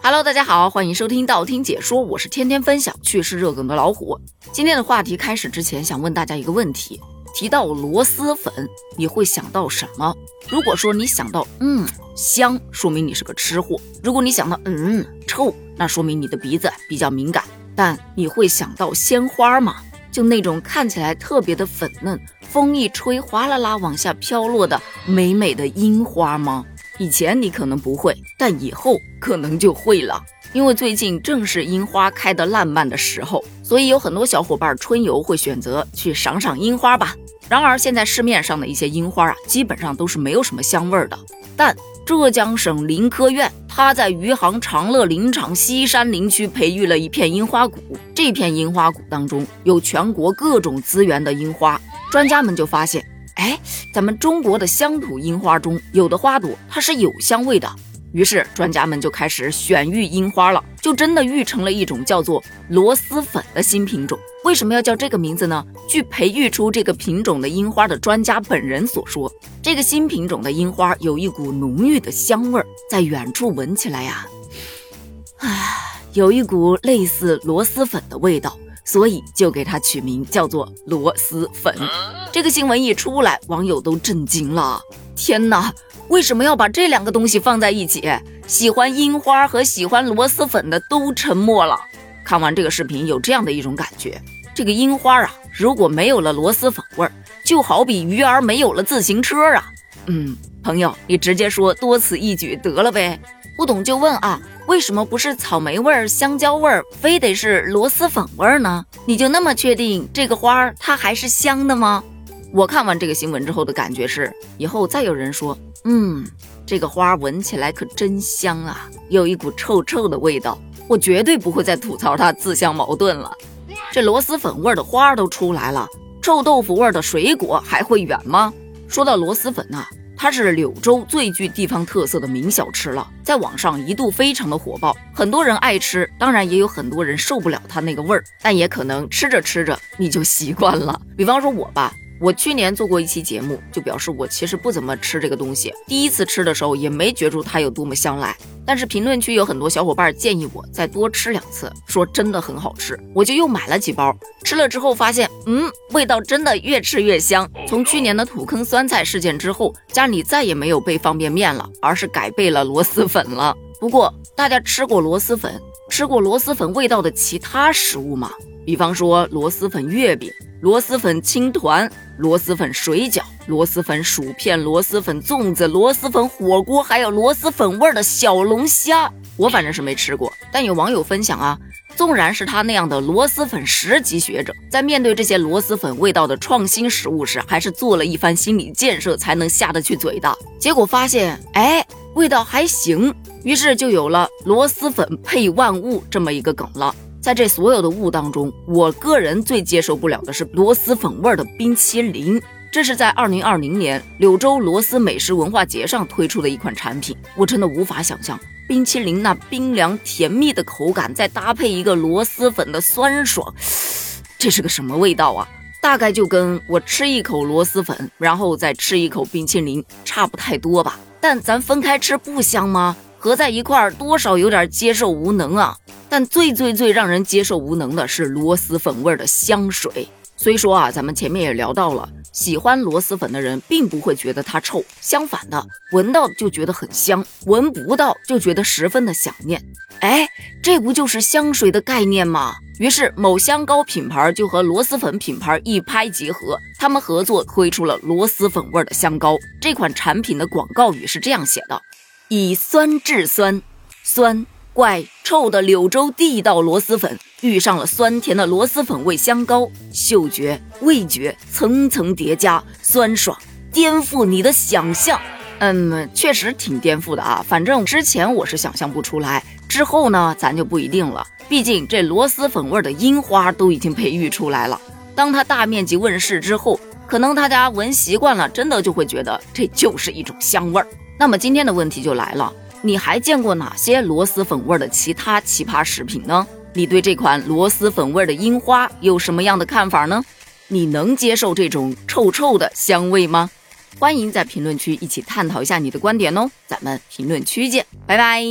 Hello，大家好，欢迎收听道听解说，我是天天分享趣事热梗的老虎。今天的话题开始之前，想问大家一个问题：提到螺蛳粉，你会想到什么？如果说你想到嗯香，说明你是个吃货；如果你想到嗯臭，那说明你的鼻子比较敏感。但你会想到鲜花吗？就那种看起来特别的粉嫩，风一吹哗啦啦往下飘落的美美的樱花吗？以前你可能不会，但以后可能就会了。因为最近正是樱花开得烂漫的时候，所以有很多小伙伴春游会选择去赏赏樱花吧。然而现在市面上的一些樱花啊，基本上都是没有什么香味的。但浙江省林科院，它在余杭长乐林场西山林区培育了一片樱花谷，这片樱花谷当中有全国各种资源的樱花，专家们就发现。哎，咱们中国的乡土樱花中有的花朵它是有香味的，于是专家们就开始选育樱花了，就真的育成了一种叫做螺蛳粉的新品种。为什么要叫这个名字呢？据培育出这个品种的樱花的专家本人所说，这个新品种的樱花有一股浓郁的香味儿，在远处闻起来呀，啊，有一股类似螺蛳粉的味道。所以就给它取名叫做螺蛳粉。这个新闻一出来，网友都震惊了。天哪，为什么要把这两个东西放在一起？喜欢樱花和喜欢螺蛳粉的都沉默了。看完这个视频，有这样的一种感觉：这个樱花啊，如果没有了螺蛳粉味儿，就好比鱼儿没有了自行车啊。嗯，朋友，你直接说多此一举得了呗。不懂就问啊，为什么不是草莓味儿、香蕉味儿，非得是螺蛳粉味儿呢？你就那么确定这个花儿它还是香的吗？我看完这个新闻之后的感觉是，以后再有人说，嗯，这个花闻起来可真香啊，有一股臭臭的味道，我绝对不会再吐槽它自相矛盾了。这螺蛳粉味儿的花都出来了，臭豆腐味儿的水果还会远吗？说到螺蛳粉呐。它是柳州最具地方特色的名小吃了，在网上一度非常的火爆，很多人爱吃，当然也有很多人受不了它那个味儿，但也可能吃着吃着你就习惯了。比方说我吧。我去年做过一期节目，就表示我其实不怎么吃这个东西。第一次吃的时候也没觉出它有多么香来，但是评论区有很多小伙伴建议我再多吃两次，说真的很好吃，我就又买了几包。吃了之后发现，嗯，味道真的越吃越香。从去年的土坑酸菜事件之后，家里再也没有备方便面了，而是改备了螺蛳粉了。不过大家吃过螺蛳粉，吃过螺蛳粉味道的其他食物吗？比方说螺蛳粉月饼、螺蛳粉青团、螺蛳粉水饺、螺蛳粉薯片、螺蛳粉粽子、螺蛳粉火锅，还有螺蛳粉味的小龙虾。我反正是没吃过，但有网友分享啊，纵然是他那样的螺蛳粉十级学者，在面对这些螺蛳粉味道的创新食物时，还是做了一番心理建设才能下得去嘴的。结果发现，哎，味道还行，于是就有了螺蛳粉配万物这么一个梗了。在这所有的物当中，我个人最接受不了的是螺蛳粉味的冰淇淋。这是在二零二零年柳州螺蛳美食文化节上推出的一款产品，我真的无法想象冰淇淋那冰凉甜蜜的口感，再搭配一个螺蛳粉的酸爽，这是个什么味道啊？大概就跟我吃一口螺蛳粉，然后再吃一口冰淇淋差不太多吧。但咱分开吃不香吗？合在一块儿多少有点接受无能啊。但最最最让人接受无能的是螺蛳粉味儿的香水。虽说啊，咱们前面也聊到了，喜欢螺蛳粉的人并不会觉得它臭，相反的，闻到就觉得很香，闻不到就觉得十分的想念。哎，这不就是香水的概念吗？于是某香膏品牌就和螺蛳粉品牌一拍即合，他们合作推出了螺蛳粉味儿的香膏。这款产品的广告语是这样写的：以酸制酸，酸。怪臭的柳州地道螺蛳粉遇上了酸甜的螺蛳粉味香膏，嗅觉、味觉层层叠加，酸爽，颠覆你的想象。嗯，确实挺颠覆的啊。反正之前我是想象不出来，之后呢，咱就不一定了。毕竟这螺蛳粉味的樱花都已经培育出来了，当它大面积问世之后，可能大家闻习惯了，真的就会觉得这就是一种香味儿。那么今天的问题就来了。你还见过哪些螺蛳粉味的其他奇葩食品呢？你对这款螺蛳粉味的樱花有什么样的看法呢？你能接受这种臭臭的香味吗？欢迎在评论区一起探讨一下你的观点哦！咱们评论区见，拜拜。